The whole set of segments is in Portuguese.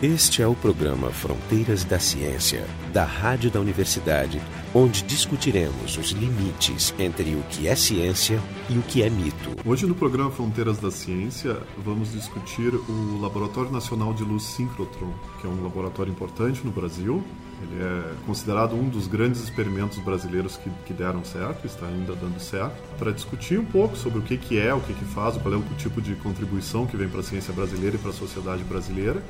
Este é o programa Fronteiras da Ciência, da Rádio da Universidade, onde discutiremos os limites entre o que é ciência e o que é mito. Hoje no programa Fronteiras da Ciência vamos discutir o Laboratório Nacional de Luz Síncrotron, que é um laboratório importante no Brasil. Ele é considerado um dos grandes experimentos brasileiros que, que deram certo, está ainda dando certo, para discutir um pouco sobre o que, que é, o que, que faz, qual é o tipo de contribuição que vem para a ciência brasileira e para a sociedade brasileira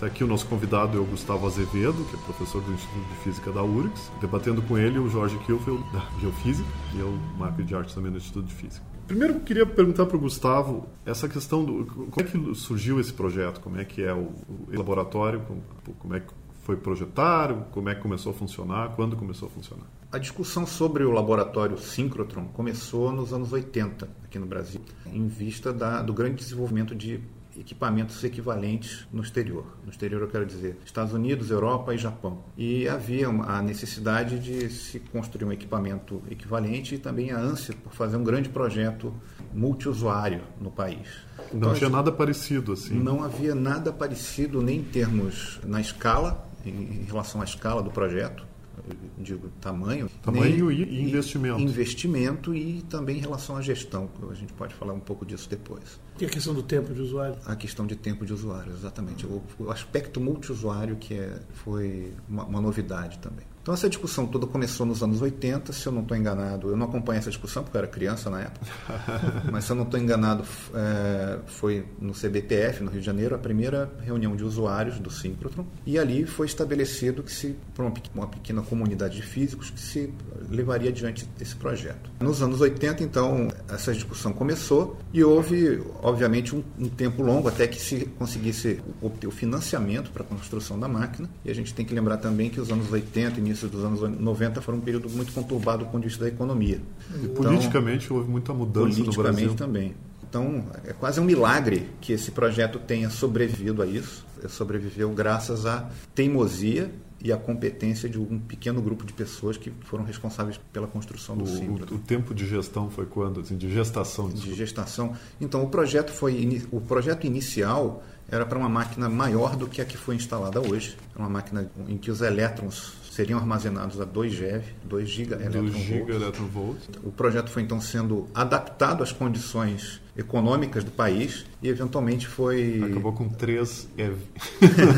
Está aqui o nosso convidado é o Gustavo Azevedo, que é professor do Instituto de Física da URGS, debatendo com ele o Jorge Kilfield, da Biofísica, e eu, Marco de Arte, também do Instituto de Física. Primeiro, eu queria perguntar para o Gustavo essa questão do como é que surgiu esse projeto, como é que é o, o laboratório, como, como é que foi projetado, como é que começou a funcionar, quando começou a funcionar. A discussão sobre o laboratório Synchrotron começou nos anos 80 aqui no Brasil, em vista da, do grande desenvolvimento de equipamentos equivalentes no exterior. No exterior, eu quero dizer Estados Unidos, Europa e Japão. E havia a necessidade de se construir um equipamento equivalente e também a ânsia por fazer um grande projeto multiusuário no país. Não então, tinha nada parecido assim. Não havia nada parecido nem em termos na escala, em relação à escala do projeto, digo tamanho, tamanho e investimento. Investimento e também em relação à gestão. A gente pode falar um pouco disso depois. E a questão do tempo de usuário? A questão de tempo de usuário, exatamente. O, o aspecto multiusuário que é, foi uma, uma novidade também. Então essa discussão toda começou nos anos 80, se eu não estou enganado, eu não acompanho essa discussão porque eu era criança na época, mas se eu não estou enganado, é, foi no CBPF, no Rio de Janeiro, a primeira reunião de usuários do Synchrotron, e ali foi estabelecido que se, por uma, uma pequena comunidade de físicos, que se levaria adiante esse projeto. Nos anos 80, então, essa discussão começou e houve, obviamente, um, um tempo longo até que se conseguisse obter o financiamento para a construção da máquina, e a gente tem que lembrar também que os anos 80 e início dos anos 90 foram um período muito conturbado do ponto de vista da economia. E então, politicamente houve muita mudança no Brasil. Politicamente também. Então, é quase um milagre que esse projeto tenha sobrevivido a isso. Sobreviveu graças à teimosia e à competência de um pequeno grupo de pessoas que foram responsáveis pela construção do o, O, tempo de gestão foi quando? Assim, de gestação? Desculpa. De gestação. Então, o projeto foi o projeto inicial era para uma máquina maior do que a que foi instalada hoje. É uma máquina em que os elétrons seriam armazenados a 2 GeV, 2 giga eletronvolts. O projeto foi então sendo adaptado às condições econômicas do país e eventualmente foi acabou com 3 EV.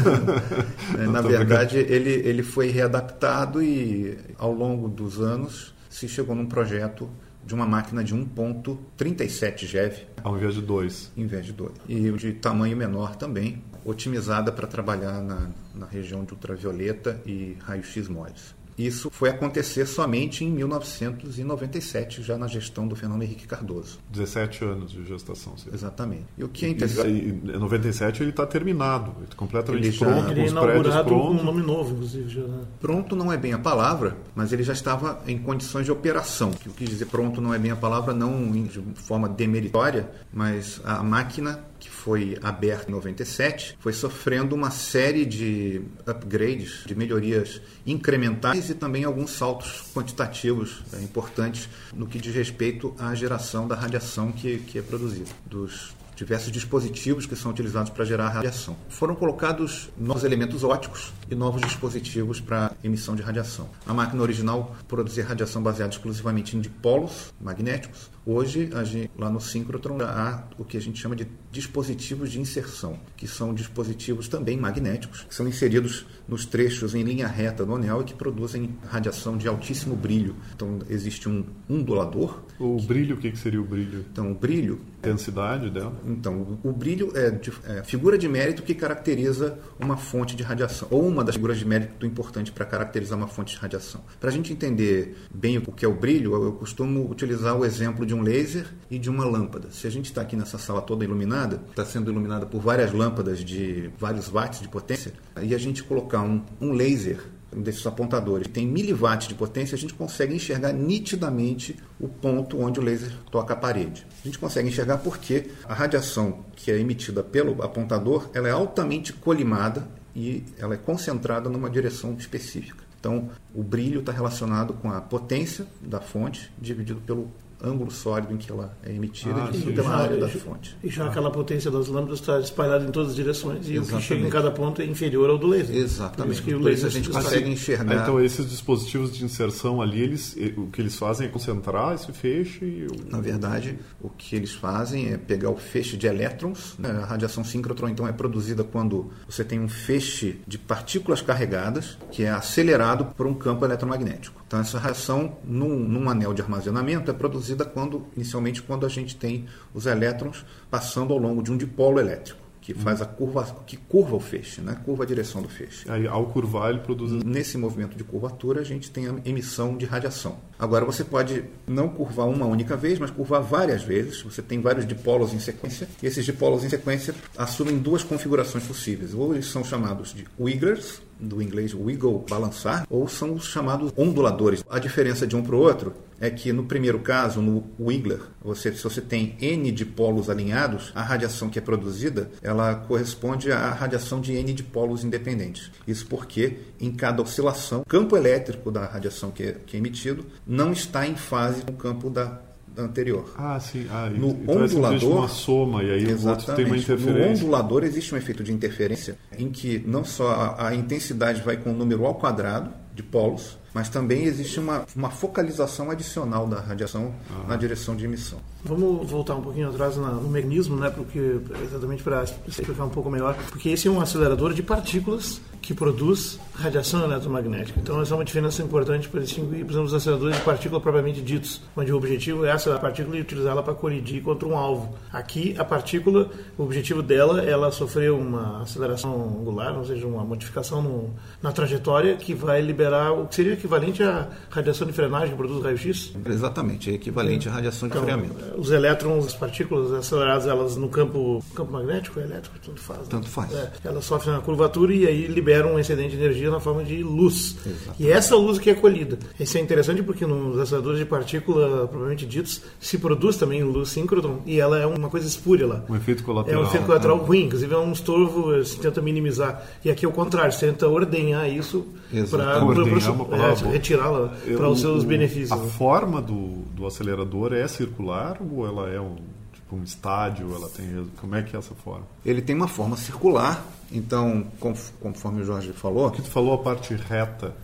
Na verdade, ele ele foi readaptado e ao longo dos anos se chegou num projeto de uma máquina de 1.37 GeV. Ao invés de 2. Em vez de 2. E de tamanho menor também, otimizada para trabalhar na, na região de ultravioleta e raio-x moles. Isso foi acontecer somente em 1997, já na gestão do Fernando Henrique Cardoso. 17 anos de gestação. Sim. Exatamente. E o que é interessante... Em 97 ele está terminado, completamente ele já, pronto, ele é inaugurado com um nome novo, inclusive. Já, né? Pronto não é bem a palavra, mas ele já estava em condições de operação. O que dizer pronto não é bem a palavra, não de forma demeritória, mas a máquina que foi aberta em 97, foi sofrendo uma série de upgrades, de melhorias incrementais e também alguns saltos quantitativos é, importantes no que diz respeito à geração da radiação que, que é produzida, dos diversos dispositivos que são utilizados para gerar radiação. Foram colocados novos elementos óticos e novos dispositivos para emissão de radiação. A máquina original produzia radiação baseada exclusivamente em dipolos magnéticos. Hoje, gente, lá no síncrotron, há o que a gente chama de dispositivos de inserção, que são dispositivos também magnéticos, que são inseridos nos trechos em linha reta do anel e que produzem radiação de altíssimo brilho. Então, existe um ondulador. O que... brilho, o que seria o brilho? Então, o brilho... Intensidade dela? Então, o brilho é, é a figura de mérito que caracteriza uma fonte de radiação, ou uma das figuras de mérito importante para caracterizar uma fonte de radiação. Para a gente entender bem o que é o brilho, eu costumo utilizar o exemplo de um laser e de uma lâmpada. Se a gente está aqui nessa sala toda iluminada, está sendo iluminada por várias lâmpadas de vários watts de potência, e a gente colocar um, um laser desses apontadores tem miliwatts de potência, a gente consegue enxergar nitidamente o ponto onde o laser toca a parede. A gente consegue enxergar porque a radiação que é emitida pelo apontador ela é altamente colimada e ela é concentrada numa direção específica. Então, o brilho está relacionado com a potência da fonte dividido pelo ângulo sólido em que ela é emitida Ah, e sim. pela área da fonte. E já aquela potência das lâmpadas está espalhada em todas as direções e o que Exatamente. chega em cada ponto é inferior ao do laser. Por Exatamente. isso que o Por isso laser a gente consegue Ah, enxergar. então esses dispositivos de inserção ali, eles, o que eles fazem é concentrar esse feixe e o- Na verdade, o que eles fazem é pegar o feixe de elétrons. né? A radiação síncrotron, então, é produzida quando você tem um feixe de partículas carregadas que é acelerado por um campo eletromagnético. Então, essa radiação, num, num anel de armazenamento, é produzida quando, inicialmente, quando a gente tem os elétrons passando ao longo de um dipolo elétrico, que faz a curva, que curva o feixe, né? curva a direção do feixe. aí ao curvar ele produz Nesse movimento de curvatura, a gente tem a emissão de radiação. Agora, você pode não curvar uma única vez, mas curvar várias vezes. Você tem vários dipolos em sequência, e esses dipolos em sequência assumem duas configurações possíveis. Ou eles são chamados de wigglers, do inglês wiggle, balançar, ou são os chamados onduladores. A diferença de um para o outro é que no primeiro caso, no Wiggler, você, se você tem N dipolos alinhados, a radiação que é produzida, ela corresponde à radiação de N dipolos independentes. Isso porque em cada oscilação, o campo elétrico da radiação que é, que é emitido não está em fase com o campo da, da anterior. Ah, sim. Ah, No então é ondulador- uma soma e aí o outro tem uma No interferência. ondulador existe um efeito de interferência em que não só a, a intensidade vai com o número ao quadrado de polos, mas também existe uma, uma focalização adicional da radiação na direção de emissão. Vamos voltar um pouquinho atrás na- no mecanismo, né? Porque exatamente para explicar um pouco melhor, porque esse é um acelerador de partículas que produz radiação eletromagnética. Então essa é uma diferença importante para distinguir, por exemplo, os aceleradores de partícula propriamente ditos, onde o objetivo é essa partícula e utilizá-la para colidir contra um alvo. Aqui a partícula, o objetivo dela, ela sofreu uma aceleração angular, ou seja, uma modificação no- na trajetória que vai liberar o que seria equivalente à radiação de frenagem que produz raio-x. Exatamente, é equivalente à radiação de Então, freamento. os elétrons, as partículas aceleradas, elas no campo, campo magnético, elétrico, tanto faz. né? Tanto faz. É, elas sofrem a curvatura e aí liberam um excedente de energia na forma de luz. E essa luz que é colhida. Isso é interessante porque nos aceleradores de partícula, propriamente ditos, se produz também luz síncrotron e ela é uma coisa espúria lá. Um efeito É colateral. um efeito colateral ruim, inclusive é um estorvo, se tenta minimizar. E aqui é o contrário, se tenta ordenhar isso para Exatamente. Ordenhar é uma palavra. Retirá-la para os seus o- benefícios. A né? forma do, do acelerador é circular ou ela é um, tipo, um estádio? Ela tem, como é que é essa forma? Ele tem uma forma circular, então, conf- conforme o Jorge falou, Porque tu falou a parte reta.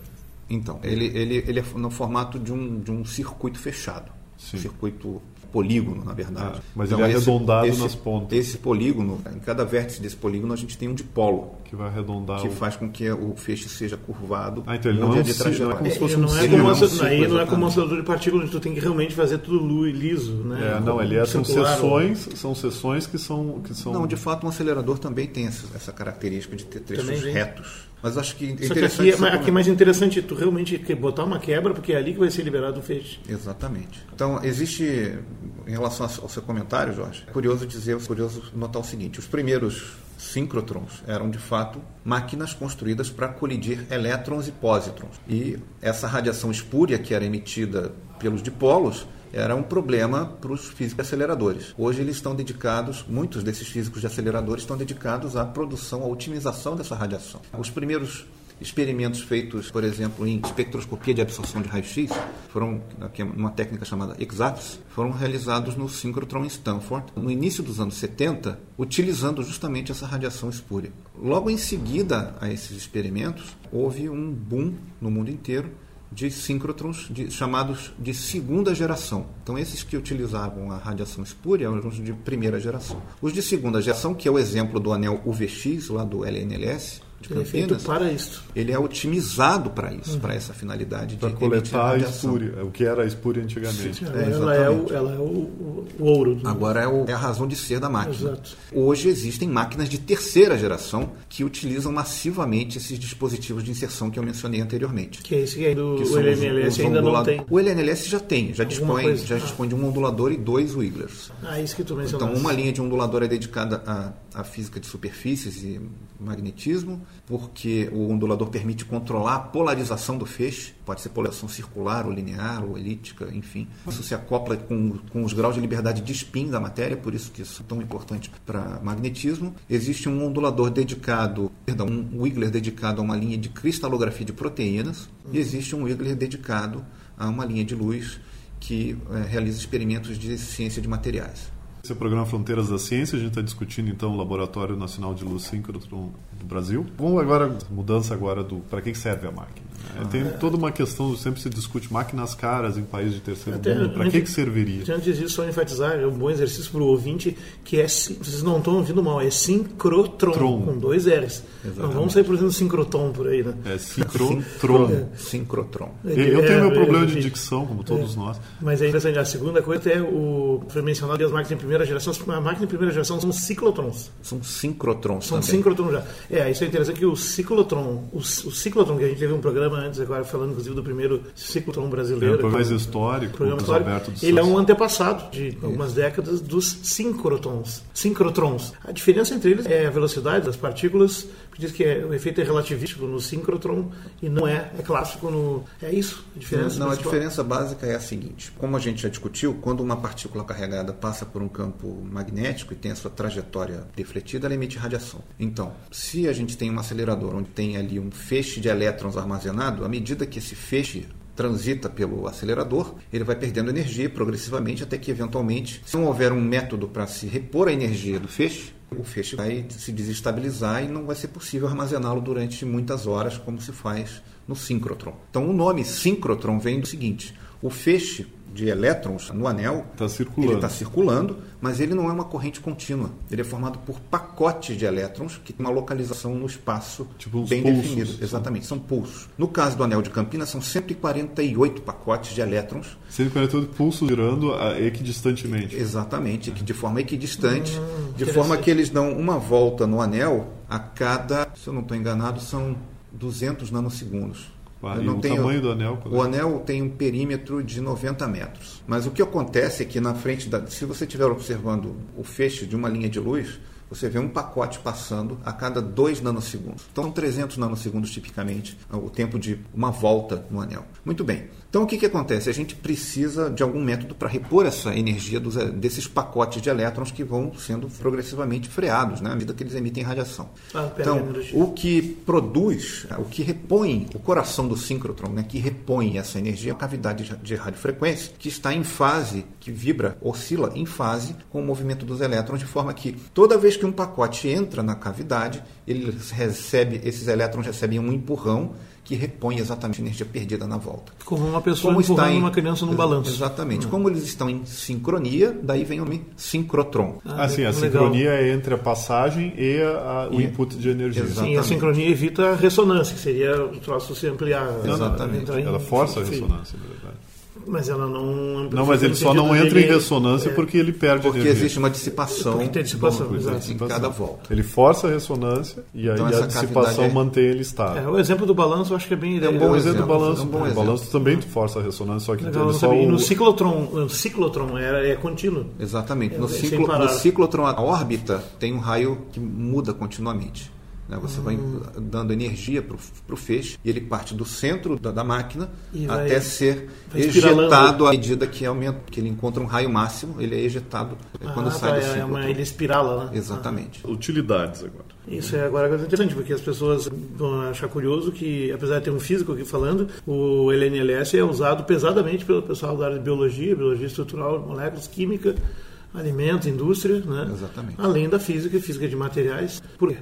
Então, ele, ele, ele é no formato de um, de um circuito fechado. Sim. Um circuito polígono, na verdade. Ah, mas ele é arredondado nas pontas. Esse polígono, em cada vértice desse polígono, a gente tem um dipolo, Que vai arredondar que o... faz com que o feixe seja curvado Ah, então ele não é um de ci- não é trajetória. como se É, fosse não um é círculo, como é um aí não é como um acelerador de partículas, onde tu tem que realmente fazer tudo liso, né? É, não, ele é, são Circular, sessões, são sessões que são... Que são Não, de fato, um acelerador também tem essa, essa característica de ter trechos retos. Mas acho que é Só que interessante... aqui é, aqui é mais interessante tu realmente botar uma quebra, porque é ali que vai ser liberado o feixe. Exatamente. Então, existe, em relação ao seu comentário, Jorge, é curioso dizer, é curioso notar o seguinte: os primeiros síncrotrons eram, de fato, máquinas construídas para colidir elétrons e pósitrons. E essa radiação espúria que era emitida pelos dipolos era um problema para os físicos aceleradores. Hoje eles estão dedicados, muitos desses físicos de aceleradores estão dedicados à produção, à otimização dessa radiação. Os primeiros experimentos feitos, por exemplo, em espectroscopia de absorção de raio-x, foram aqui é técnica chamada EXAPS, foram realizados no síncrotron em Stanford no início dos anos 70, utilizando justamente essa radiação espúria. Logo em seguida a esses experimentos, houve um boom no mundo inteiro de síncrotrons de- chamados de segunda geração. Então, esses que utilizavam a radiação espúria eram os de primeira geração. Os de segunda geração, que é o exemplo do anel UVX, lá do LNLS, de Ele é feito Campinas, para isso. ele é otimizado para isso, para essa finalidade Para de coletar a espúria, o que era a espúria antigamente. Ela, ela é, o, exatamente. ela é o, o- ouro. do- Agora é, o- é a razão de ser da máquina. Exato. Hoje existem máquinas de terceira geração que utilizam massivamente esses dispositivos de inserção que eu mencionei anteriormente. Que é esse aí do que o são os- LNLS os ainda não tem. O LNLS já tem, já dispõe, coisa. já Ah. dispõe de um ondulador e dois wigglers. Ah, isso que tu Então, mencionaste. uma linha de ondulador é dedicada à, à física de superfícies e magnetismo, porque o ondulador permite controlar a polarização do feixe, pode ser polarização circular, ou linear, ou elíptica, enfim. Isso se acopla com, com os graus de liberdade de spin da matéria, por isso que isso é tão importante para magnetismo. Existe um ondulador dedicado, perdão, um wiggler dedicado a uma linha de cristalografia de proteínas, e existe um wiggler dedicado a uma linha de luz que é, realiza experimentos de ciência de materiais. Esse é o programa Fronteiras da Ciência. A gente está discutindo então o Laboratório Nacional de Luz Síncrotron do Brasil. Vamos agora mudança agora do para que serve a máquina. Né? Tem toda uma questão sempre se discute máquinas caras em países de terceiro Até, mundo. Para que que serviria? Antes disso, só enfatizar é um bom exercício para o ouvinte que é vocês não estão ouvindo mal é sincrotron Tron. com dois R's. Exatamente. Não vamos sair por exemplo sincrotron por aí, né? É sincrotron. é. Sincrotron. Eu tenho meu problema de dicção como todos é. nós. Mas é interessante. A segunda coisa é o foi mencionado as máquinas em primeira geração. A máquina em primeira geração são ciclotrons. São sincrotrons. São também. sincrotrons já. É, isso é interessante que o ciclotron, o, o ciclotron que a gente teve um programa antes agora falando inclusive do primeiro ciclotron brasileiro. É um programa mais histórico, programa histórico. Ele é um antepassado de algumas décadas dos sincrotrons. Sincrotrons. A diferença entre eles é a velocidade das partículas diz que é, o efeito é relativístico no síncrotron e não é, é clássico no. É isso a diferença? Não, não a diferença básica é a seguinte: como a gente já discutiu, quando uma partícula carregada passa por um campo magnético e tem a sua trajetória defletida, ela emite radiação. Então, se a gente tem um acelerador onde tem ali um feixe de elétrons armazenado, à medida que esse feixe transita pelo acelerador, ele vai perdendo energia progressivamente até que, eventualmente, se não houver um método para se repor a energia do feixe, o feixe vai se desestabilizar e não vai ser possível armazená-lo durante muitas horas, como se faz no síncrotron. Então, o nome síncrotron vem do seguinte: o feixe de elétrons no anel, tá circulando. ele está circulando, mas ele não é uma corrente contínua. Ele é formado por pacotes de elétrons que tem uma localização no espaço tipo bem pulsos, definido. Exatamente, são pulsos. No caso do anel de Campinas, são 148 pacotes de elétrons. 148 pulsos girando equidistantemente. Exatamente, de forma equidistante, hum, de forma que eles dão uma volta no anel a cada, se eu não estou enganado, são 200 nanosegundos. Não o tamanho do anel? O anel tem um perímetro de 90 metros. Mas o que acontece é que na frente da. Se você estiver observando o feixe de uma linha de luz, você vê um pacote passando a cada 2 nanosegundos. Então, são 300 nanosegundos tipicamente o tempo de uma volta no anel. Muito bem. Então, o que, que acontece? A gente precisa de algum método para repor essa energia dos, desses pacotes de elétrons que vão sendo progressivamente freados né, à medida que eles emitem radiação. Ah, então, o que produz, o que repõe o coração do síncrotron, né, que repõe essa energia, é a cavidade de radiofrequência, que está em fase, que vibra, oscila em fase com o movimento dos elétrons, de forma que toda vez que um pacote entra na cavidade, ele recebe, esses elétrons recebem um empurrão que repõe exatamente a energia perdida na volta. Como uma pessoa Como empurrando em, uma criança num balanço. Exatamente. Hum. Como eles estão em sincronia, daí vem o nome sincrotron. Ah, assim, a legal. sincronia é entre a passagem e, a, o e, input de energia. Exatamente. Sim, a sincronia evita a ressonância, que seria o troço se ampliar. Exatamente. Ela força a ressonância, na verdade. Mas ela não. Não, mas ele só não entra em ressonância é, porque ele perde porque energia. existe uma dissipação. Porque tem dissipação, exato. Em cada volta. Ele força a ressonância e então, aí a dissipação é... mantém ele estável. É, o exemplo do balanço eu acho que é bem ideal. É um bom exemplo do balanço. É um bom o balanço também força a ressonância, só que Legal, só E o... no ciclotron, no ciclotron é, é contínuo. Exatamente. No, é, ciclo, no ciclotron, a órbita tem um raio que muda continuamente. Né? Você vai hum. dando energia para o feixe e ele parte do centro da, da máquina e até vai, ser vai ejetado à medida que aumenta, que ele encontra um raio máximo, ele é ejetado ah, quando sai tá, do ciclo. É uma, ele espirala, né? Exatamente. Ah. Utilidades agora. Isso é agora coisa interessante, porque as pessoas vão achar curioso que, apesar de ter um físico aqui falando, o LNLS é usado pesadamente pelo pessoal da área de biologia, biologia estrutural, moléculas, química, alimentos, indústria, né? Exatamente. Além da física e física de materiais. Por quê?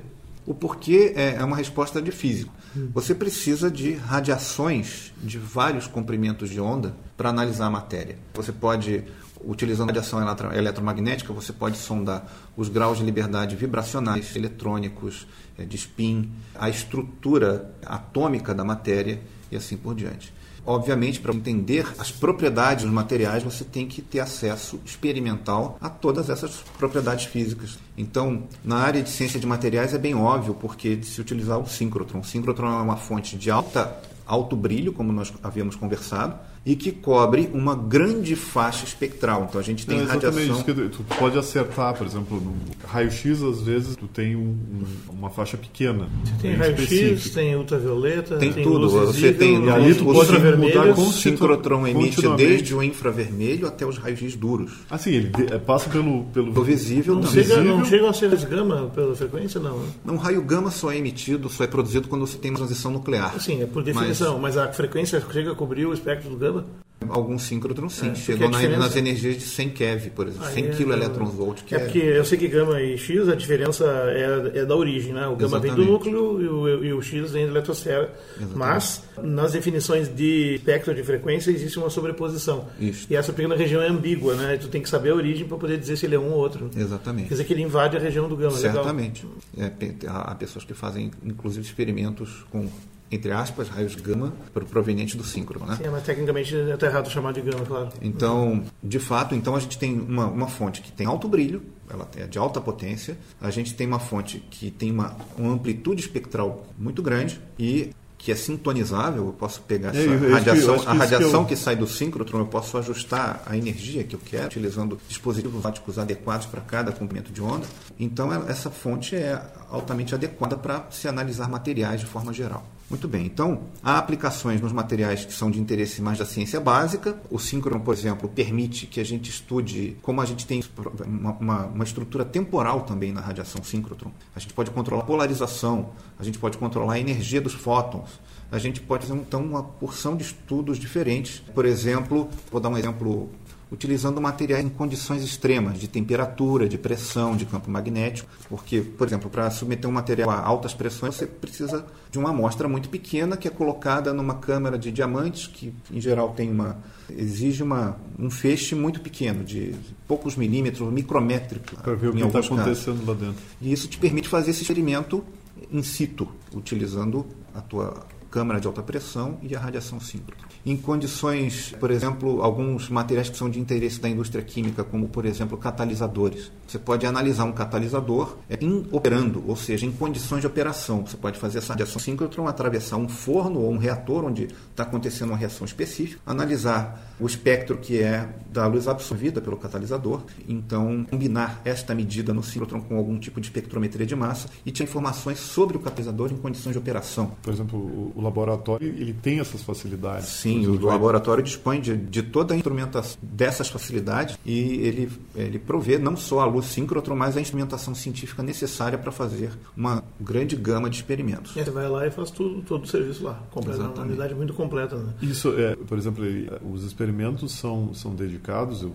O porquê é, é uma resposta de físico. Você precisa de radiações de vários comprimentos de onda para analisar a matéria. Você pode, utilizando radiação eletromagnética, você pode sondar os graus de liberdade vibracionais, eletrônicos, é, de spin, a estrutura atômica da matéria e assim por diante. Obviamente, para entender as propriedades dos materiais, você tem que ter acesso experimental a todas essas propriedades físicas. Então, na área de ciência de materiais é bem óbvio porque se utilizar o síncrotron. O síncrotron é uma fonte de alta alto brilho, como nós havíamos conversado, e que cobre uma grande faixa espectral. Então a gente tem Não, radiação. Isso que tu pode acertar, por exemplo, no raio-x às vezes tu tem um, um, uma faixa pequena. Você tem raio-x, tem ultravioleta, tem, tem tudo. Você tem e ali tu pode mudar com o síncrotron emite desde o infravermelho até os raios-x duros. Assim, ele passa pelo pelo do visível não também. Chega, não chega a ser gama pela frequência não. Né? Não, raio gama só é emitido, só é produzido quando você tem uma transição nuclear. Sim, é por definição definição, mas a frequência chega a cobrir o espectro do gama? Algum síncrotron, sim. É, Chegou na- nas energias de 100 keV, por exemplo. Aí 100 é- kV, que É é, porque eu sei que gama e X, a diferença é, é da origem, né? O gama vem do Exatamente. núcleo e o, e o X vem da eletrosfera. Mas, nas definições de espectro de frequência, existe uma sobreposição. Isso. E essa pequena região é ambígua, né? E tu tem que saber a origem para poder dizer se ele é um ou outro. Quer Exatamente. dizer que ele invade a região do gama. Certamente. É, há pessoas que fazem, inclusive, experimentos com, entre aspas, raios gama pro- provenientes do síncrono, né? Sim, mas tecnicamente está errado chamar de gama, claro. Então, de fato, então a gente tem uma, uma fonte que tem alto brilho, ela é de alta potência, a gente tem uma fonte que tem uma, uma amplitude espectral muito grande e que é sintonizável, eu posso pegar É, essa eu- eu que- eu radiação, que a que radiação eu- que sai do síncrotron, eu posso ajustar a energia que eu quero, utilizando dispositivos ópticos adequados para cada comprimento de onda. Então, ela- essa fonte é altamente adequada para se analisar materiais de forma geral. Muito bem, então há aplicações nos materiais que são de interesse mais da ciência básica. O síncrono, por exemplo, permite que a gente estude como a gente tem uma, uma- uma estrutura temporal também na radiação síncrotron. A gente pode controlar a polarização, a gente pode controlar a energia dos fótons, a gente pode fazer então uma porção de estudos diferentes. Por exemplo, vou dar um exemplo utilizando materiais em condições extremas de temperatura, de pressão, de campo magnético, porque, por exemplo, para submeter um material a altas pressões, você precisa de uma amostra muito pequena que é colocada numa câmara de diamantes que, em geral, tem uma exige uma, um feixe muito pequeno, de poucos milímetros, micrométrico. Para ver o que está casos. acontecendo lá dentro. E isso te permite fazer esse experimento in situ, utilizando a tua câmara de alta pressão e a radiação síncrona. Em condições, por exemplo, alguns materiais que são de interesse da indústria química, como por exemplo catalisadores. Você pode analisar um catalisador é, in operando, ou seja, em condições de operação. Você pode fazer essa radiação síncrotron, atravessar um forno ou um reator onde está acontecendo uma reação específica, analisar o espectro que é da luz absorvida pelo catalisador, então combinar esta medida no síncrotron com algum tipo de espectrometria de massa e ter informações sobre o catalisador em condições de operação. Por exemplo, o laboratório ele tem essas facilidades. Sim, o vai... laboratório dispõe de, de, toda a instrumentação dessas facilidades e ele, ele provê não só a luz síncrotron, mas a instrumentação científica necessária para fazer uma grande gama de experimentos. E você vai lá e faz tudo, todo o serviço lá, completa, uma unidade muito completa. Né? Isso, é, por exemplo, os experimentos são, são dedicados,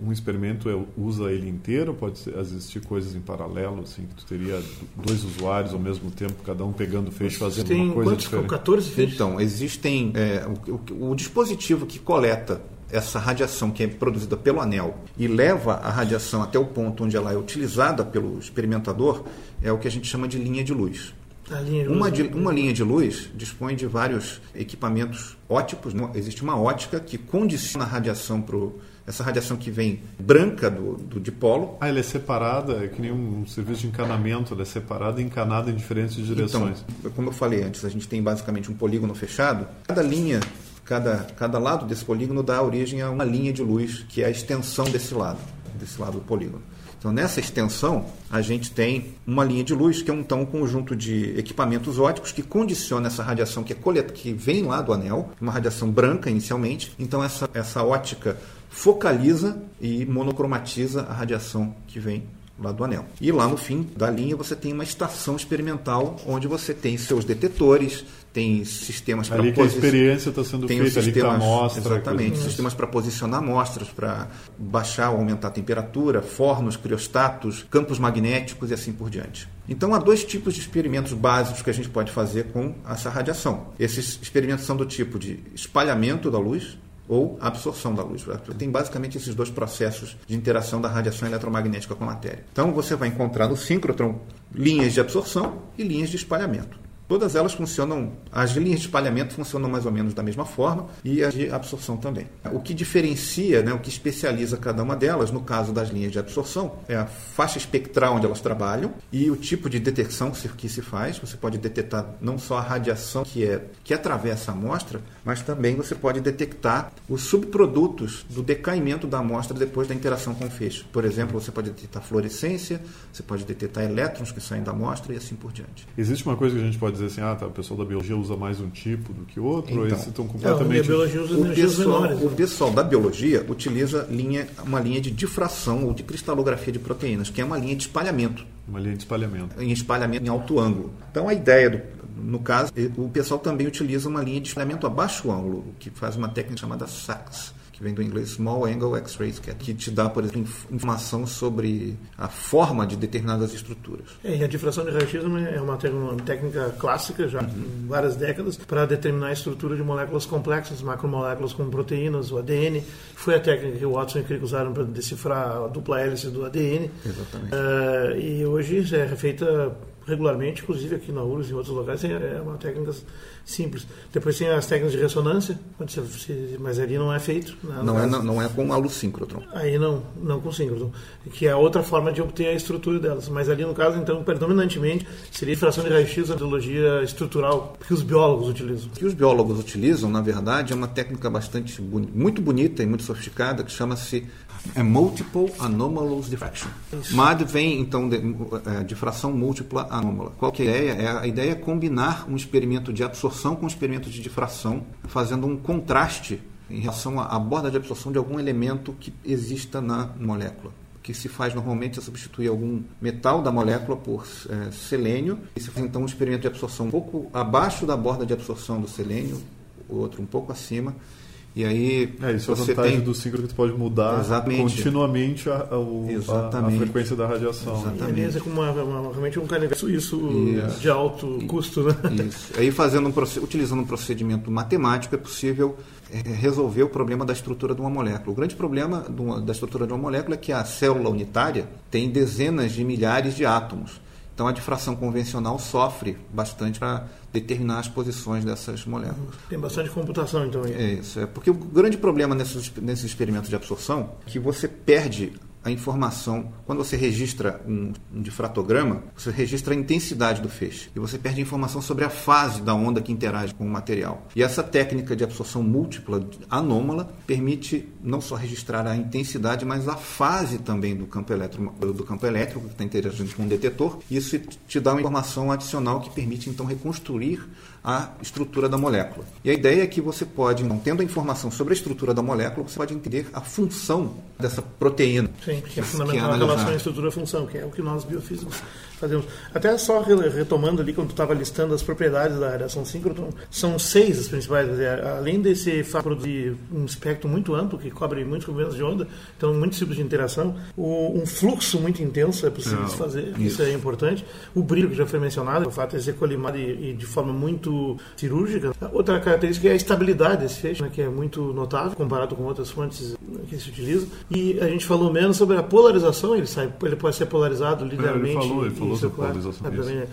um experimento é, usa ele inteiro, pode ser, existir coisas em paralelo, assim, que tu teria dois usuários ao mesmo tempo, cada um pegando o feixe, fazendo Tem uma coisa diferente. 14 então, existem. É, o, o, o dispositivo que coleta essa radiação que é produzida pelo anel e leva a radiação até o ponto onde ela é utilizada pelo experimentador é o que a gente chama de linha de luz. Linha de uma, de, uma linha de luz dispõe de vários equipamentos óticos. Existe uma ótica que condiciona a radiação para o essa radiação que vem branca do, do dipolo. Ah, ela é separada, é que nem um serviço de encanamento, ela é separada e encanada em diferentes direções. Então, como eu falei antes, a gente tem basicamente um polígono fechado. Cada linha, cada, cada lado desse polígono dá origem a uma linha de luz, que é a extensão desse lado, desse lado do polígono. Então, nessa extensão, a gente tem uma linha de luz, que é um, então, um conjunto de equipamentos óticos que condiciona essa radiação que, é coleta, que vem lá do anel, uma radiação branca inicialmente. Então, essa, essa ótica focaliza e monocromatiza a radiação que vem lá do anel. E lá no fim da linha você tem uma estação experimental onde você tem seus detetores, tem sistemas para Ali que a experiência está sendo tem feita, ali a sistemas, amostra. exatamente, coisa- sistemas para posicionar amostras, para baixar ou aumentar a temperatura, fornos, criostatos, campos magnéticos e assim por diante. Então há dois tipos de experimentos básicos que a gente pode fazer com essa radiação. Esses experimentos são do tipo de espalhamento da luz, ou absorção da luz. Tem basicamente esses dois processos de interação da radiação eletromagnética com a matéria. Então você vai encontrar no síncrotron linhas de absorção e linhas de espalhamento. Todas elas funcionam, as linhas de espalhamento funcionam mais ou menos da mesma forma e as de absorção também. O que diferencia, né, o que especializa cada uma delas, no caso das linhas de absorção, é a faixa espectral onde elas trabalham e o tipo de detecção que se faz. Você pode detectar não só a radiação que, é, que atravessa a amostra, mas também você pode detectar os subprodutos do decaimento da amostra depois da interação com o feixe. Por exemplo, você pode detectar fluorescência, você pode detectar elétrons que saem da amostra e assim por diante. Existe uma coisa que a gente pode dizer assim, ah, tá, o pessoal da biologia usa mais um tipo do que outro, ou Então. esses estão Não, a completamente... biologia usa O pessoal, menores. o pessoal da biologia utiliza linha, uma linha de difração ou de cristalografia de proteínas, que é uma linha de espalhamento, Uma linha de espalhamento. em espalhamento em alto ângulo. Então a ideia do, No caso, o pessoal também utiliza uma linha de espelhamento a baixo ângulo, que faz uma técnica chamada SAX que vem do inglês Small Angle X-Rays, que, é, que te dá, por exemplo, informação sobre a forma de determinadas estruturas. É, e a difração de raio-x é uma, uma técnica clássica já uhum. várias décadas para determinar a estrutura de moléculas complexas, macromoléculas como proteínas, o ADN. Foi a técnica que o Watson e Crick usaram para decifrar a dupla hélice do ADN. Exatamente. Uh, e hoje é feita regularmente, inclusive aqui na URSS e em outros lugares, é uma técnica simples. Depois tem as técnicas de ressonância, mas ali não é feito. Né? Não, é, não, não é com a síncrotron. Aí não, não com síncrotron, que é outra forma de obter a estrutura delas. Mas ali no caso, então, predominantemente, seria fração de raio-x, a biologia estrutural que os biólogos utilizam. O que os biólogos utilizam, na verdade, é uma técnica bastante muito bonita e muito sofisticada que chama-se é Multiple Anomalous Diffraction. Isso. MAD vem, então, de, é, de fração múltipla anômala. Qual que é a ideia? É, a ideia é combinar um experimento de absorção com um experimento de difração, fazendo um contraste em relação à borda de absorção de algum elemento que exista na molécula. Que se faz normalmente é substituir algum metal da molécula por é, selênio. E se faz então um experimento de absorção um pouco abaixo da borda de absorção do selênio, o outro um pouco acima, e aí é, isso você é a vantagem tem... do ciclo que tu pode mudar Exatamente. continuamente a, a, a, a, frequência da radiação. Exatamente. E, é como uma, uma, realmente um canivete suíço isso. de alto custo. Né? Isso. Aí fazendo um, utilizando um procedimento matemático é possível é, resolver o problema da estrutura de uma molécula. O grande problema da estrutura de uma molécula é que a célula unitária tem dezenas de milhares de átomos. Então a difração convencional sofre bastante para determinar as posições dessas moléculas. Tem bastante computação então. Aí. É isso, é porque o grande problema nesses, nesses experimentos de absorção é que você perde a informação, quando você registra um, um difratograma, você registra a intensidade do feixe e você perde informação sobre a fase da onda que interage com o material. E essa técnica de absorção múltipla anômala permite não só registrar a intensidade, mas a fase também do campo elétrico, do campo elétrico que está interagindo com o detetor. Isso te dá uma informação adicional que permite então reconstruir a estrutura da molécula. E a ideia é que você pode, então, tendo a informação sobre a estrutura da molécula, você pode entender a função dessa proteína. Sim, que é fundamental que é a relação estrutura-função, que é o que nós biofísicos fazemos. Até só retomando ali, quando tu estava listando as propriedades da radiação síncrotron, são seis as principais. Além desse fato produzir um espectro muito amplo, que cobre muitos comprimentos de onda, então muitos tipos de interação, o, um fluxo muito intenso é possível de fazer, isso. isso. é importante. O brilho, que já foi mencionado, o fato de ser colimado e, e de forma muito cirúrgica. Outra característica é a estabilidade desse feixe, né, que é muito notável comparado com outras fontes que se utilizam. E a gente falou menos sobre a polarização, ele, sai, ele pode ser polarizado linearmente. É, ele falou, ele falou isso. Claro,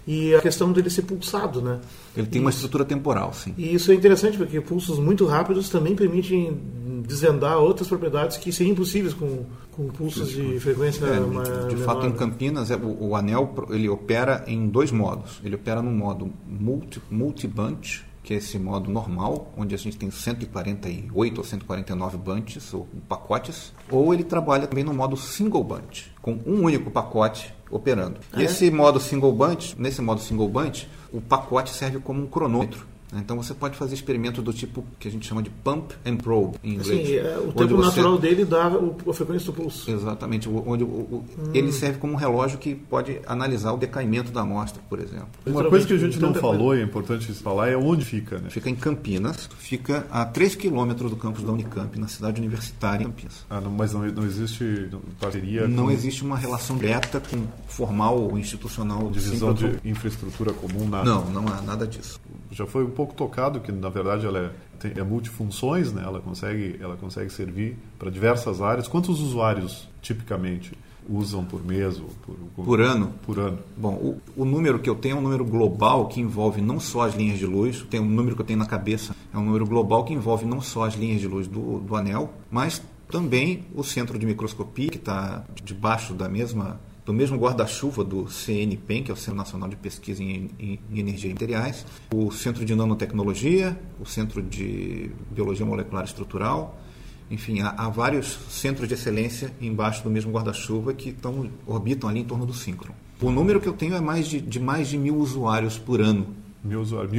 e a questão dele ser pulsado, né? Ele tem uma estrutura temporal, sim. E isso é interessante porque pulsos muito rápidos também permitem desvendar outras propriedades que seriam impossíveis com, com pulsos de frequência é, de, de fato em Campinas é, o, o, anel ele opera em dois modos ele opera no modo multi multi bunch que é esse modo normal, onde a gente tem 148 ou 149 bunches ou pacotes, ou ele trabalha também no modo single bunch, com um único pacote operando. É. esse modo single bunch, nesse modo single bunch, o pacote serve como um cronômetro? Então você pode fazer experimentos do tipo que a gente chama de pump and probe em inglês. Sim, é, o tempo você... natural dele dá a frequência do pulso. Exatamente, onde o, o, hum. ele serve como um relógio que pode analisar o decaimento da amostra, por exemplo. Uma coisa que a gente não falou e é importante falar é onde fica. Né? Fica em Campinas, fica a 3 quilômetros do campus da Unicamp, na cidade universitária em Campinas. Ah, não, mas não, não existe parceria? Não com... existe uma relação direta com formal ou institucional. Divisão de infraestrutura comum, nada? Não, não há nada disso. Já foi um pouco tocado que na verdade ela é, tem, é multifunções, né? Ela consegue ela consegue servir para diversas áreas. Quantos usuários tipicamente usam por mês ou por, por, por ano? Por ano. Bom, o, o, número que eu tenho é um número global que envolve não só as linhas de luz, tem um número que eu tenho na cabeça, é um número global que envolve não só as linhas de luz do, do anel, mas também o centro de microscopia que está debaixo da mesma do mesmo guarda-chuva do CNPEM, que é o Centro Nacional de Pesquisa em, em, em Energia e Materiais, o Centro de Nanotecnologia, o Centro de Biologia Molecular Estrutural, enfim, há, há, vários centros de excelência embaixo do mesmo guarda-chuva que tão, orbitam ali em torno do síncron. O número que eu tenho é mais de, de mais de mil usuários por ano Mil usuários.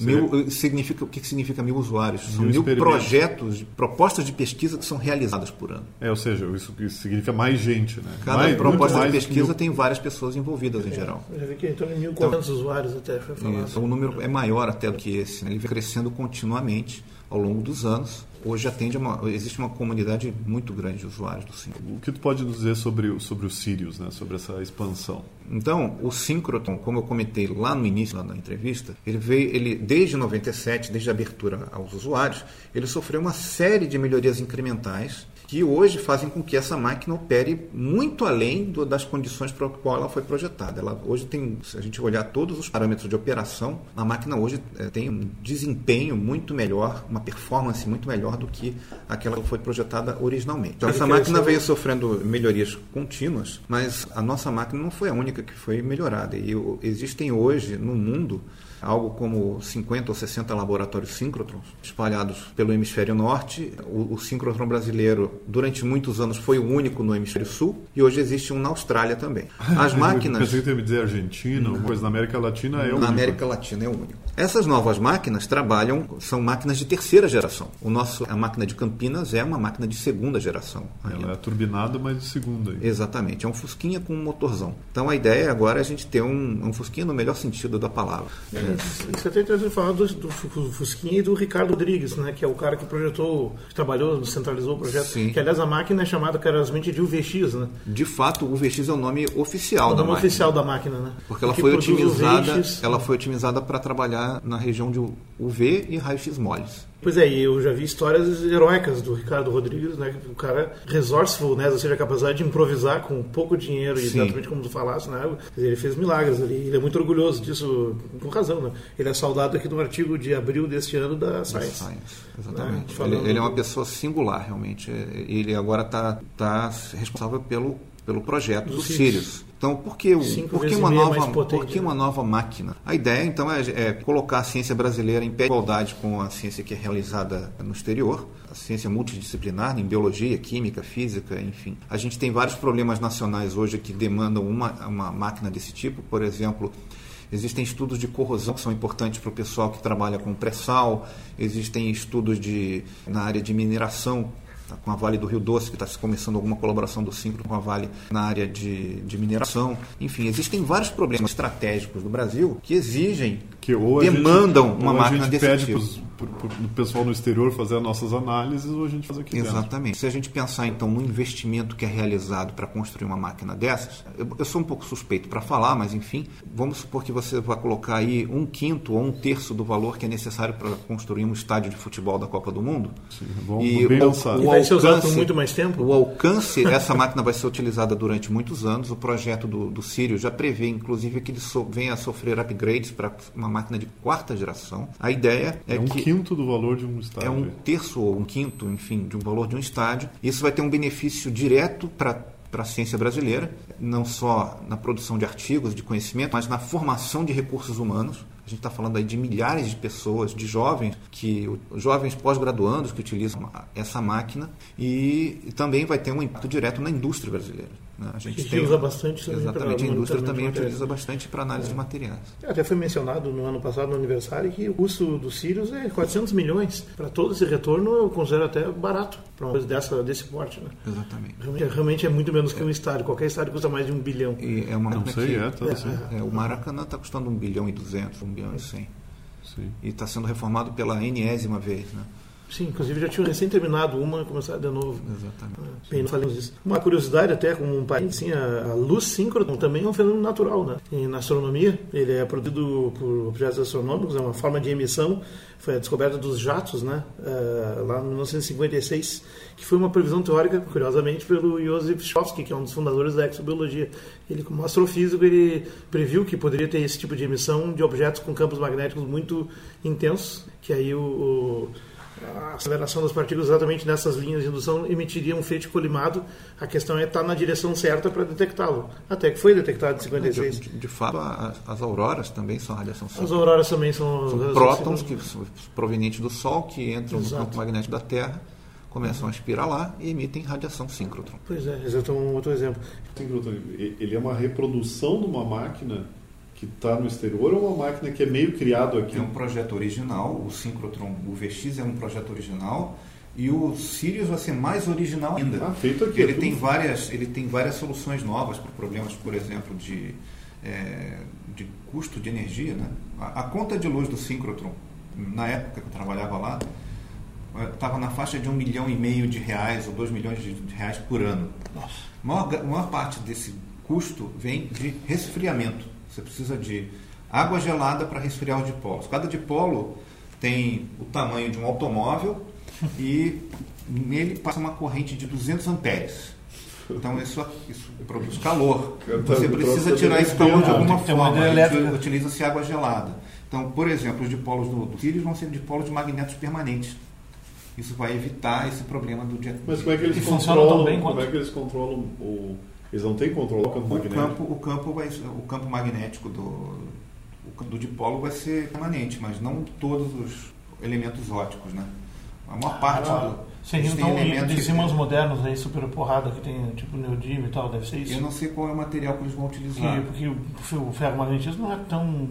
Mil, mil significa, o que significa mil usuários? São mil, mil projetos, propostas de pesquisa que são realizadas por ano. É, ou seja, isso significa mais gente, né? Cada mais, proposta de pesquisa mil... tem várias pessoas envolvidas em geral. Eu já vi que em torno de 1.400 então, usuários até foi falado. Isso, o número é maior até do que esse. Né? Ele vem crescendo continuamente ao longo dos anos hoje atende uma, existe uma comunidade muito grande de usuários do Synchrotron. O que tu pode dizer sobre, sobre o Sirius, né, sobre essa expansão? Então, o Synchrotron, como eu comentei lá no início lá na entrevista, ele veio, ele desde 97, desde a abertura aos usuários, ele sofreu uma série de melhorias incrementais que hoje fazem com que essa máquina opere muito além do, das condições para qual ela foi projetada. Ela hoje tem, se a gente olhar todos os parâmetros de operação, a máquina hoje é, tem um desempenho muito melhor, uma performance muito melhor do que aquela que foi projetada originalmente. Então, essa máquina veio sofrendo melhorias contínuas, mas a nossa máquina não foi a única que foi melhorada. E existem hoje no mundo algo como 50 ou 60 laboratórios síncrotrons espalhados pelo hemisfério norte. O, o síncrotron brasileiro, durante muitos anos, foi o único no hemisfério sul e hoje existe um na Austrália também. As máquinas. Pensei que ia me dizer Argentina, uma coisa na América Latina é o único. Na América Latina é o único. Essas novas máquinas trabalham, são máquinas de terceira geração. O nosso, a máquina de Campinas é uma máquina de segunda geração. Ainda. Ela é turbinada, mas de segunda. Ainda. Exatamente, é um fusquinha com um motorzão. Então a ideia agora é a gente ter um, um fusquinha no melhor sentido da palavra. É. Isso até interessante falar do, do, Fusquinha e do Ricardo Rodrigues, né, que é o cara que projetou, que trabalhou, centralizou o projeto. Sim. Que aliás a máquina é chamada carinhosamente de UVX, né? De fato, o UVX é o nome oficial o da nome máquina. oficial da máquina, né? Porque ela foi otimizada, ela foi otimizada para trabalhar na região de UV e raio-x moles. Pois é, e eu já vi histórias heróicas do Ricardo Rodrigues, né? O cara resourceful, né? Ou seja, a capacidade de improvisar com pouco dinheiro, Sim. exatamente como tu falaste, né? Ele fez milagres ali, ele é muito orgulhoso disso, com razão, né? Ele é saudado aqui no artigo de abril deste ano da Science. Science exatamente. Né? Ele, ele, é uma pessoa singular, realmente. Ele agora está tá responsável pelo, pelo projeto do, Sirius. Então, por que, por que, uma, nova, por que uma nova máquina? A ideia, então, é, é, colocar a ciência brasileira em pé de igualdade com a ciência que é realizada no exterior, a ciência multidisciplinar, em biologia, química, física, enfim. A gente tem vários problemas nacionais hoje que demandam uma, uma máquina desse tipo, por exemplo, Existem estudos de corrosão que são importantes para o pessoal que trabalha com pré-sal, existem estudos de, na área de mineração Tá com a Vale do Rio Doce, que está começando alguma colaboração do Simpro com a Vale na área de, de mineração. Enfim, existem vários problemas estratégicos do Brasil que exigem, que demandam gente, uma máquina desse pede tipo. o pessoal no exterior fazer as nossas análises ou a gente faz aqui Exatamente. Dentro. Se a gente pensar então no investimento que é realizado para construir uma máquina dessas, eu, eu sou um pouco suspeito para falar, mas enfim, vamos supor que você vai colocar aí um quinto ou um terço do valor que é necessário para construir um estádio de futebol da Copa do Mundo. Sim, bom, e bem o, o, vai ser usado por muito mais tempo? O alcance, essa máquina vai ser utilizada durante muitos anos. O projeto do, do Sirius já prevê, inclusive, que ele so, venha a sofrer upgrades para uma máquina de quarta geração. A ideia é, é um que... quinto do valor de um estádio. É um terço ou um quinto, enfim, de um valor de um estádio. Isso vai ter um benefício direto para para a ciência brasileira, não só na produção de artigos, de conhecimento, mas na formação de recursos humanos. A gente está falando aí de milhares de pessoas, de jovens, que jovens pós-graduandos que utilizam essa máquina e também vai ter um impacto direto na indústria brasileira. Né? A gente tem, usa bastante Exatamente, a indústria também utiliza bastante para análise é. de materiais. É, até foi mencionado no ano passado, no aniversário, que o custo do Sirius é 400 milhões. Para todo esse retorno, eu considero até barato para uma coisa dessa, desse porte. Né? Exatamente. Realmente, realmente, é muito menos que um estádio. Qualquer estádio custa mais de um bilhão. E é uma Não sei, é, tá é, é, O Maracanã está custando um bilhão e duzentos, um bilhão e cem. Sim. E está sendo reformado pela enésima vez. Né? Sim, inclusive já tinham recém terminado uma e de novo. Exatamente. Ah, bem, não falamos disso. Uma curiosidade até, como um parênteses, sim, a, a luz síncrona também é um fenômeno natural, né? E na astronomia, ele é produzido por objetos astronômicos, é uma forma de emissão, foi a descoberta dos jatos, né? Uh, lá em 1956, que foi uma previsão teórica, curiosamente, pelo Joseph Shofsky, que é um dos fundadores da exobiologia. Ele, como astrofísico, ele previu que poderia ter esse tipo de emissão de objetos com campos magnéticos muito intensos, que aí o, o a aceleração das partículas exatamente nessas linhas de indução emitiria um feixe colimado. A questão é estar na direção certa para detectá-lo. Até que foi detectado em 56. De, de fato, as, as, auroras também são radiação solar. As auroras também são... São prótons que são provenientes do Sol, que entram Exato. no campo magnético da Terra, começam a aspirar lá e emitem radiação síncrotron. Pois é, esse é um outro exemplo. Síncrotron, ele é uma reprodução de uma máquina que está no exterior ou uma máquina que é meio criado aqui? É um projeto original, o Synchrotron, o VX é um projeto original e o Sirius vai ser mais original ainda. Ah, feito aqui. Ele é tem várias, ele tem várias soluções novas para problemas, por exemplo, de, é, de custo de energia, né? A, a, conta de luz do Synchrotron, na época que eu trabalhava lá, estava é, na faixa de um milhão e meio de reais ou dois milhões de reais por ano. Nossa. A maior, maior parte desse custo vem de resfriamento. Você precisa de água gelada para resfriar os dipolos. Cada dipolo tem o tamanho de um automóvel e nele passa uma corrente de 200 amperes. Então isso, isso produz calor. Você precisa tirar esse calor de alguma forma. Utiliza-se água gelada. Então, por exemplo, os dipolos do, do Sirius vão ser dipolos de magnetos permanentes. Isso vai evitar esse problema do dia. Mas como é que eles controlam? Como é que eles controlam o eles não têm controle do campo o magnético? Campo, o, campo vai, o campo magnético do, do dipolo vai ser permanente, mas não todos os elementos óticos, né? A maior parte ah, do. Seriam então adesivos modernos aí, super porrada, que tem tipo neodymo e tal, deve ser isso? Eu não sei qual é o material que eles vão utilizar. Porque, porque o ferromagnetismo não é tão,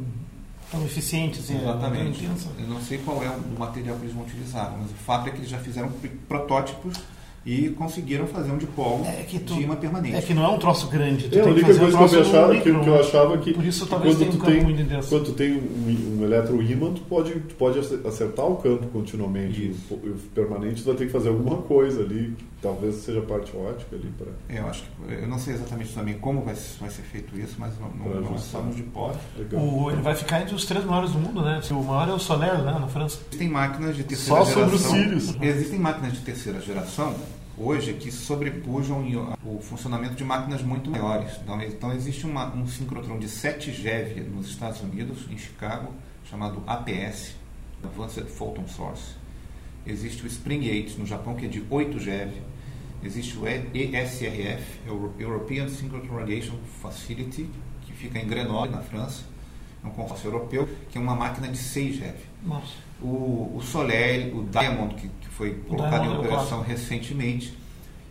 tão eficiente assim. É Exatamente. É eu não sei qual é o material que eles vão utilizar, mas o fato é que eles já fizeram protótipos e conseguiram fazer um dipolo é que tu, de imã permanente. É que não é um troço grande. Tu é, a única coisa um que, eu achava, que, que, eu achava que, Por isso, talvez quando, tu tem, quando tu tem um, um eletroímã, tu pode, tu pode acertar o campo continuamente. Isso. O permanente tu vai ter que fazer alguma coisa ali, talvez seja parte ótica ali para. É, eu acho que eu não sei exatamente também como vai, vai ser feito isso, mas não, não, não somos de pó. O, ele vai ficar entre os três maiores do mundo, né? O maior é o Soler, né, na França. Existem máquinas de terceira Só geração. Só sobre os Sirius. Existem máquinas de terceira geração hoje que sobrepujam o funcionamento de máquinas muito maiores. Então, então existe uma, um sincrotrão de 7 GeV nos Estados Unidos, em Chicago, chamado APS, Advanced Photon Source. Existe o Spring 8 no Japão, que é de 8 GeV. Existe o ESRF, European Synchrotron Radiation Facility, que fica em Grenoble, na França. É um consórcio europeu, que é uma máquina de 6 GeV. Nossa o, o Soler, o Diamond, que, que foi colocado em operação recentemente,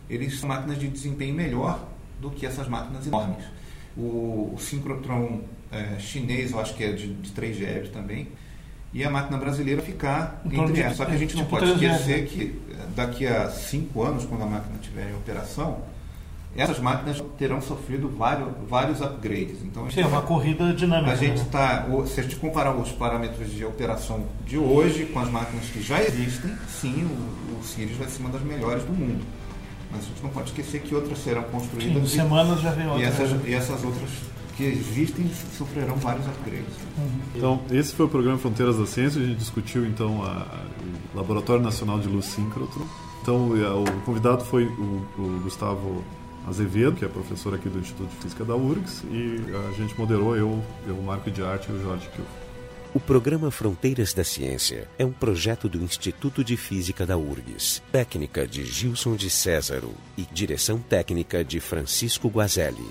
eles são máquinas de desempenho melhor do que essas máquinas enormes. O, o Synchrotron é, chinês, eu acho que é de, de 3 GeV também, e a máquina brasileira ficar então, entre essas. Só que a gente não tipo pode esquecer que é, daqui a 5 anos, quando a máquina estiver em operação, essas máquinas terão sofrido vários, vários upgrades. Então, Sim, é uma corrida dinâmica. A gente está, né? se a gente comparar os parâmetros de operação de hoje com as máquinas que já existem, sim, o, o Sirius vai ser uma das melhores do mundo. Mas a gente não pode esquecer que outras serão construídas. Sim, em semanas já vem outras. E essas, e essas outras que existem sofrerão vários upgrades. Uhum. Então, esse foi o programa Fronteiras da Ciência. A gente discutiu então a, a, o Laboratório Nacional de Luz Síncrotron. Então, o convidado foi o, o Gustavo Azevedo, que é professor aqui do Instituto de Física da URGS, e a gente moderou eu, eu Marco de Arte e o Jorge Kiel. O programa Fronteiras da Ciência é um projeto do Instituto de Física da URGS, técnica de Gilson de Césaro e direção técnica de Francisco Guazelli.